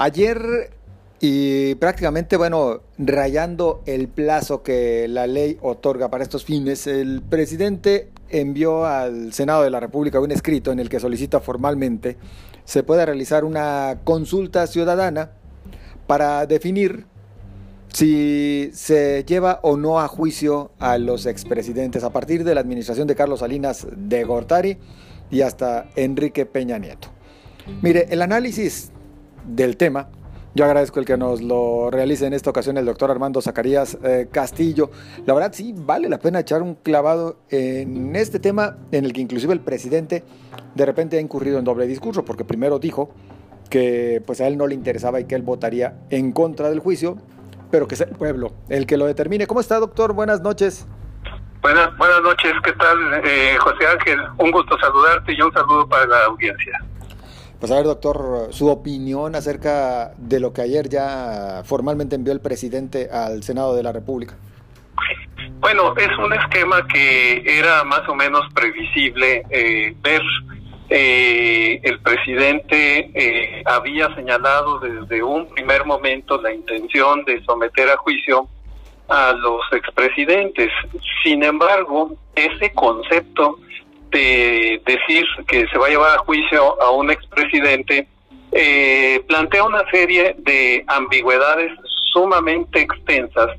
Ayer y prácticamente, bueno, rayando el plazo que la ley otorga para estos fines, el presidente envió al Senado de la República un escrito en el que solicita formalmente se pueda realizar una consulta ciudadana para definir si se lleva o no a juicio a los expresidentes a partir de la administración de Carlos Salinas de Gortari y hasta Enrique Peña Nieto. Mire, el análisis del tema yo agradezco el que nos lo realice en esta ocasión el doctor Armando Zacarías eh, Castillo. La verdad sí vale la pena echar un clavado en este tema en el que inclusive el presidente de repente ha incurrido en doble discurso, porque primero dijo que pues a él no le interesaba y que él votaría en contra del juicio, pero que sea el pueblo el que lo determine. ¿Cómo está, doctor? Buenas noches. Buenas, buenas noches, ¿qué tal, eh, José Ángel? Un gusto saludarte y un saludo para la audiencia. Pues a ver, doctor, su opinión acerca de lo que ayer ya formalmente envió el presidente al Senado de la República. Bueno, es un esquema que era más o menos previsible eh, ver. Eh, el presidente eh, había señalado desde un primer momento la intención de someter a juicio a los expresidentes. Sin embargo, ese concepto de decir que se va a llevar a juicio a un expresidente, eh, plantea una serie de ambigüedades sumamente extensas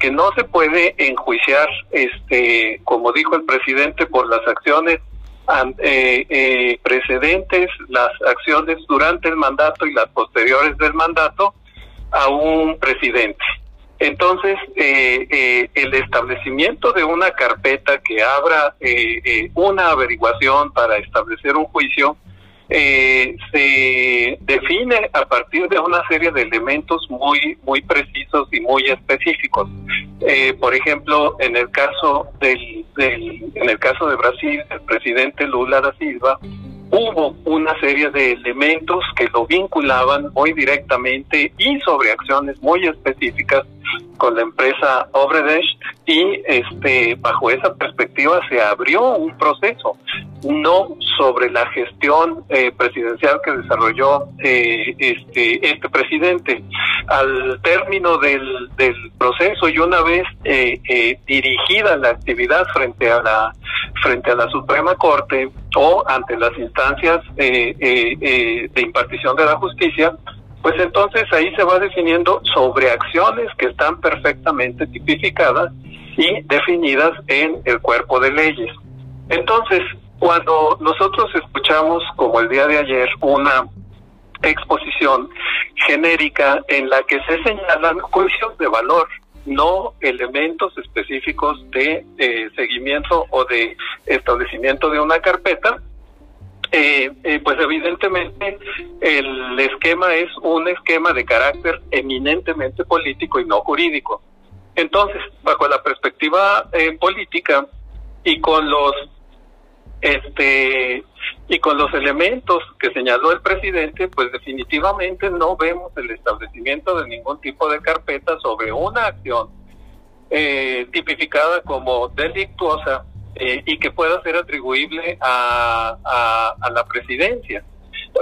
que no se puede enjuiciar, este, como dijo el presidente, por las acciones eh, eh, precedentes, las acciones durante el mandato y las posteriores del mandato a un presidente. Entonces, eh, eh, el establecimiento de una carpeta que abra eh, una averiguación para establecer un juicio se define a partir de una serie de elementos muy muy precisos y muy específicos. por ejemplo, en el caso del, del, en el caso de Brasil, el presidente Lula da Silva hubo una serie de elementos que lo vinculaban muy directamente y sobre acciones muy específicas con la empresa Obredesh y este bajo esa perspectiva se abrió un proceso no sobre la gestión eh, presidencial que desarrolló eh, este este presidente. Al término del, del proceso y una vez eh, dirigida la actividad frente a la frente a la Suprema Corte o ante las instancias de impartición de la justicia pues entonces ahí se va definiendo sobre acciones que están perfectamente tipificadas y definidas en el cuerpo de leyes. Entonces, cuando nosotros escuchamos, como el día de ayer, una exposición genérica en la que se señalan juicios de valor, no elementos específicos de eh, seguimiento o de establecimiento de una carpeta, eh, eh, pues evidentemente el esquema es un esquema de carácter eminentemente político y no jurídico. Entonces, bajo la perspectiva eh, política y con los este y con los elementos que señaló el presidente, pues definitivamente no vemos el establecimiento de ningún tipo de carpeta sobre una acción eh, tipificada como delictuosa eh, y que pueda ser atribuible a, la presidencia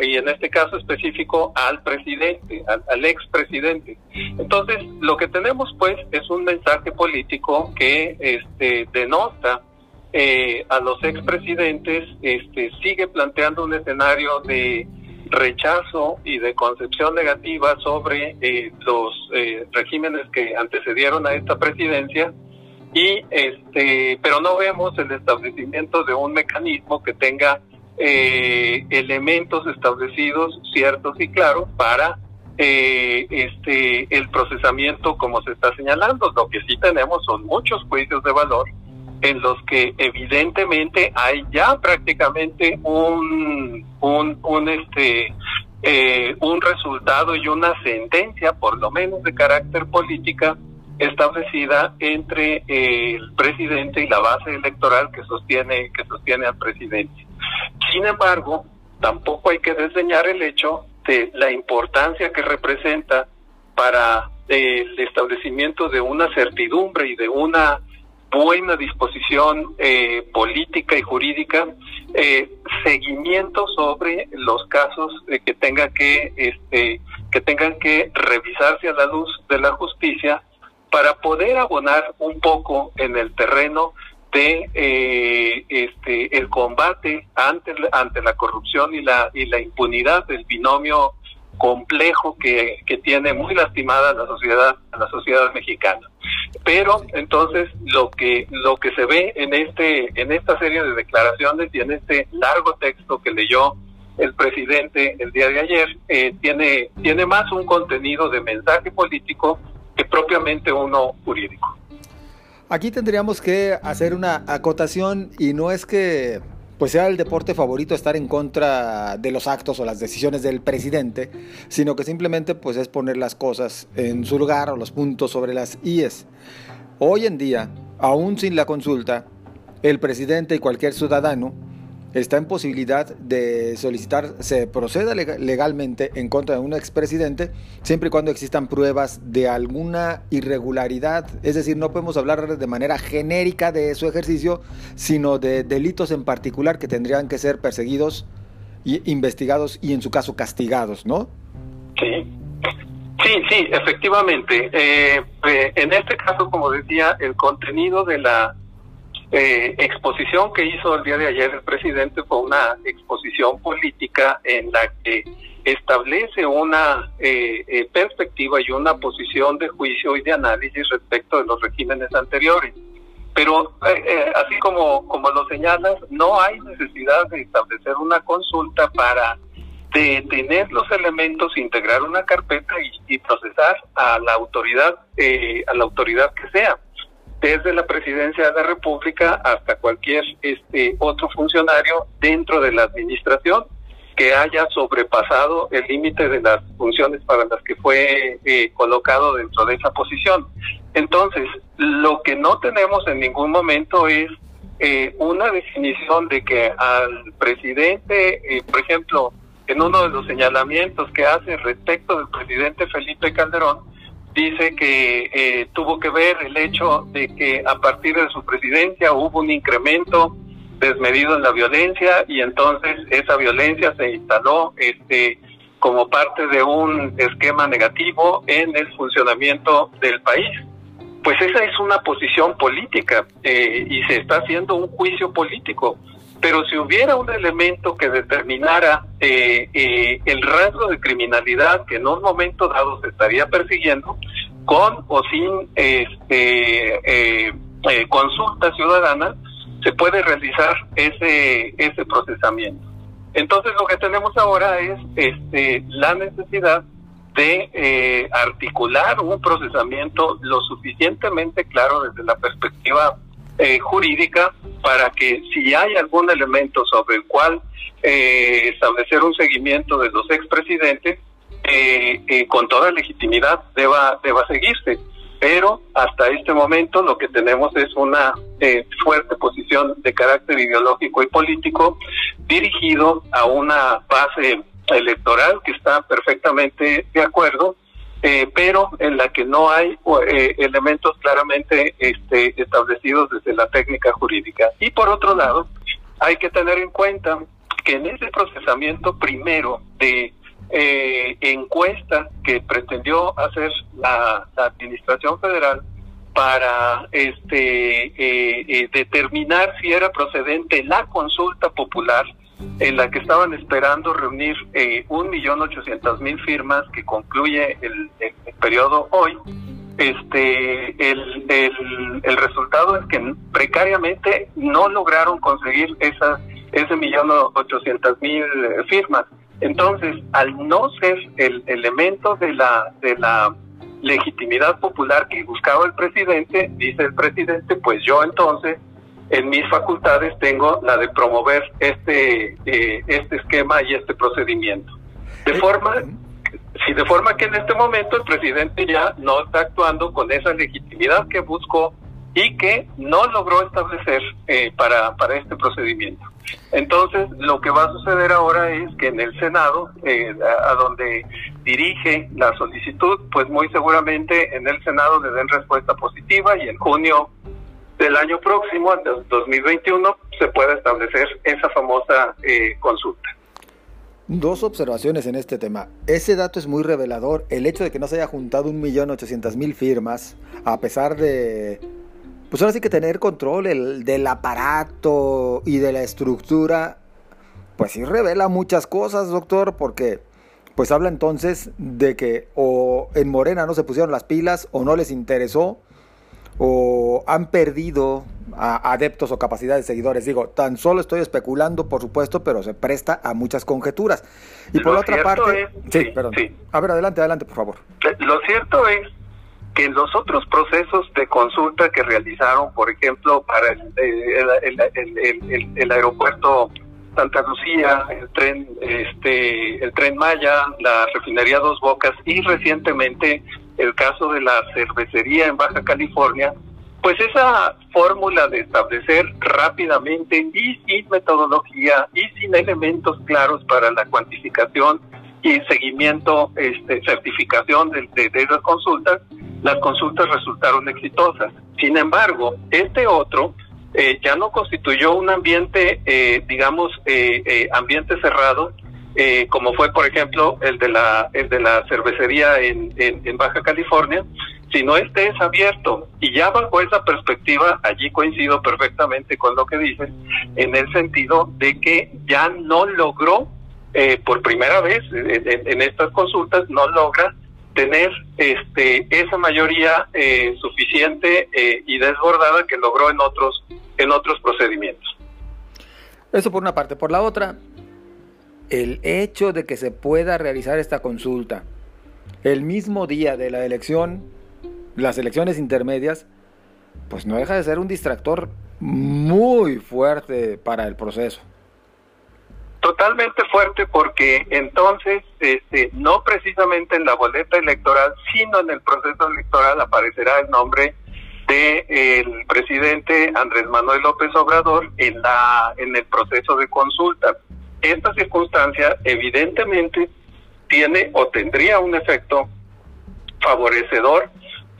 y en este caso específico al presidente, al, al expresidente. Entonces, lo que tenemos pues es un mensaje político que este, denota eh, a los expresidentes, este, sigue planteando un escenario de rechazo y de concepción negativa sobre eh, los regímenes que antecedieron a esta presidencia. Y este pero no vemos el establecimiento de un mecanismo que tenga eh, elementos establecidos ciertos y claros para eh, este el procesamiento como se está señalando. Lo que sí tenemos son muchos juicios de valor en los que evidentemente hay ya prácticamente un un, este eh, un resultado y una sentencia por lo menos de carácter política establecida entre el presidente y la base electoral que sostiene que sostiene al presidente. Sin embargo, tampoco hay que desdeñar el hecho de la importancia que representa para el establecimiento de una certidumbre y de una buena disposición eh, política y jurídica, eh, seguimiento sobre los casos que tenga que este, que tengan que revisarse a la luz de la justicia para poder abonar un poco en el terreno de eh, este el combate ante ante la corrupción y la y la impunidad del binomio complejo que, que tiene muy lastimada la sociedad la sociedad mexicana. Pero entonces lo que lo que se ve en este en esta serie de declaraciones y en este largo texto que leyó el presidente el día de ayer eh, tiene tiene más un contenido de mensaje político que propiamente uno jurídico. Aquí tendríamos que hacer una acotación y no es que pues sea el deporte favorito estar en contra de los actos o las decisiones del presidente, sino que simplemente pues es poner las cosas en su lugar o los puntos sobre las IES. Hoy en día, aún sin la consulta, el presidente y cualquier ciudadano está en posibilidad de solicitar, se proceda legalmente en contra de un expresidente, siempre y cuando existan pruebas de alguna irregularidad. Es decir, no podemos hablar de manera genérica de su ejercicio, sino de delitos en particular que tendrían que ser perseguidos, y investigados y en su caso castigados, ¿no? Sí. Sí, sí, efectivamente. Eh, eh, en este caso, como decía, el contenido de la eh, exposición que hizo el día de ayer el presidente fue una exposición política en la que establece una eh, eh, perspectiva y una posición de juicio y de análisis respecto de los regímenes anteriores. Pero así como, como lo señalas, no hay necesidad de establecer una consulta para detener los elementos, integrar una carpeta y, y procesar a la autoridad, a la autoridad que sea desde la presidencia de la República hasta cualquier este otro funcionario dentro de la administración que haya sobrepasado el límite de las funciones para las que fue eh, colocado dentro de esa posición. Entonces, lo que no tenemos en ningún momento es eh, una definición de que al presidente, eh, por ejemplo, en uno de los señalamientos que hace respecto del presidente Felipe Calderón, dice que eh, tuvo que ver el hecho de que a partir de su presidencia hubo un incremento desmedido en la violencia y entonces esa violencia se instaló este como parte de un esquema negativo en el funcionamiento del país. Pues esa es una posición política eh, y se está haciendo un juicio político. Pero si hubiera un elemento que determinara eh, eh, el rasgo de criminalidad que en un momento dado se estaría persiguiendo, con o sin este, eh, consulta ciudadana, se puede realizar ese, ese procesamiento. Entonces lo que tenemos ahora es este, la necesidad de articular un procesamiento lo suficientemente claro desde la perspectiva eh, jurídica para que si hay algún elemento sobre el cual eh, establecer un seguimiento de los expresidentes, eh, con toda legitimidad deba, deba seguirse. Pero hasta este momento lo que tenemos es una fuerte posición de carácter ideológico y político dirigido a una base electoral que está perfectamente de acuerdo eh, pero en la que no hay eh, elementos claramente este, establecidos desde la técnica jurídica. Y por otro lado, hay que tener en cuenta que en ese procesamiento primero de eh, encuesta que pretendió hacer la, Administración Federal para este determinar si era procedente la consulta popular en la que estaban esperando reunir eh, un millón ochocientos mil firmas que concluye el, periodo hoy. Este, el, el, resultado es que precariamente no lograron conseguir esas, ese millón ochocientos mil firmas. Entonces, al no ser el elemento de la, de la legitimidad popular que buscaba el presidente, dice el presidente, pues yo entonces en mis facultades tengo la de promover este, eh, este esquema y este procedimiento. De forma, si de forma que en este momento el presidente ya no está actuando con esa legitimidad que buscó y que no logró establecer eh, para, para este procedimiento. Entonces, lo que va a suceder ahora es que en el Senado, eh, a, a, donde dirige la solicitud, pues muy seguramente en el Senado le den respuesta positiva y en junio del año próximo, del 2021, se pueda establecer esa famosa eh, consulta. Dos observaciones en este tema. Ese dato es muy revelador. El hecho de que no se haya juntado un millón ochocientos mil firmas, a pesar de, pues ahora sí que tener control del aparato y de la estructura, pues sí revela muchas cosas, doctor, porque pues habla entonces de que o en Morena no se pusieron las pilas o no les interesó o han perdido a adeptos o capacidades de seguidores. Digo, tan solo estoy especulando, por supuesto, pero se presta a muchas conjeturas. Y por otra parte... sí, perdón. A ver, adelante, adelante, por favor. Eh, lo cierto es que en los otros procesos de consulta que realizaron, por ejemplo, para el, el, el, aeropuerto Santa Lucía, el tren, este, el tren Maya, la refinería Dos Bocas y recientemente el caso de la cervecería en Baja California, pues esa fórmula de establecer rápidamente y sin metodología y sin elementos claros para la cuantificación y seguimiento, este, certificación de, esas consultas, las consultas resultaron exitosas. Sin embargo, este otro eh, ya no constituyó un ambiente, eh, digamos, eh, ambiente cerrado, como fue, por ejemplo, el de la, el de la cervecería en, en Baja California, sino este es abierto. Y ya bajo esa perspectiva, allí coincido perfectamente con lo que dices, en el sentido de que ya no logró, eh, por primera vez en, estas consultas, no logra tener este esa mayoría eh, suficiente eh, y desbordada que logró en otros en otros procedimientos. Eso por una parte. Por la otra, el hecho de que se pueda realizar esta consulta el mismo día de la elección las elecciones intermedias, pues no deja de ser un distractor muy fuerte para el proceso. Totalmente fuerte porque entonces, este, no precisamente en la boleta electoral, sino en el proceso electoral aparecerá el nombre de el presidente Andrés Manuel López Obrador en la en el proceso de consulta. Esta circunstancia evidentemente tiene o tendría un efecto favorecedor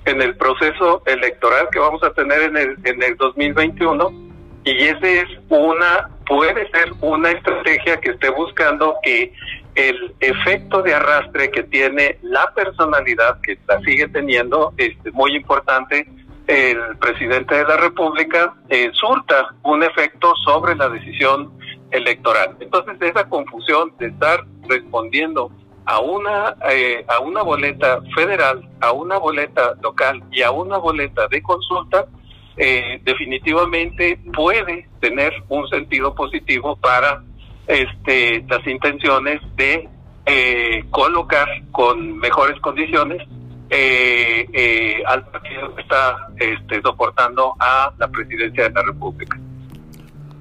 en el proceso electoral que vamos a tener en el, en el 2021 y ese es una, puede ser una estrategia que esté buscando que el efecto de arrastre que tiene la personalidad que la sigue teniendo, este, muy importante, el presidente de la República, eh, surta un efecto sobre la decisión electoral. Entonces esa confusión de estar respondiendo a una, eh, a una boleta federal, a una boleta local y a una boleta de consulta, eh, definitivamente puede tener un sentido positivo para este, las intenciones de eh, colocar con mejores condiciones al partido que está este, soportando a la presidencia de la República.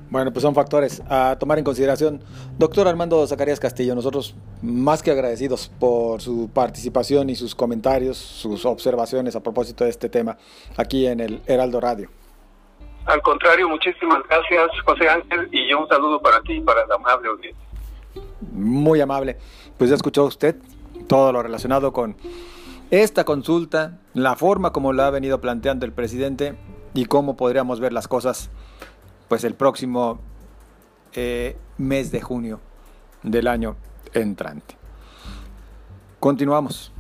Bueno, pues son factores a tomar en consideración. Doctor Armando Zacarías Castillo, nosotros más que agradecidos por su participación y sus comentarios, sus observaciones a propósito de este tema aquí en el Heraldo Radio. Al contrario, muchísimas gracias, José Ángel, y yo un saludo para ti y para la amable audiencia. Muy amable. Pues ya escuchó usted todo lo relacionado con esta consulta, la forma como la ha venido planteando el presidente y cómo podríamos ver las cosas pues el próximo eh, mes de junio del año entrante. Continuamos.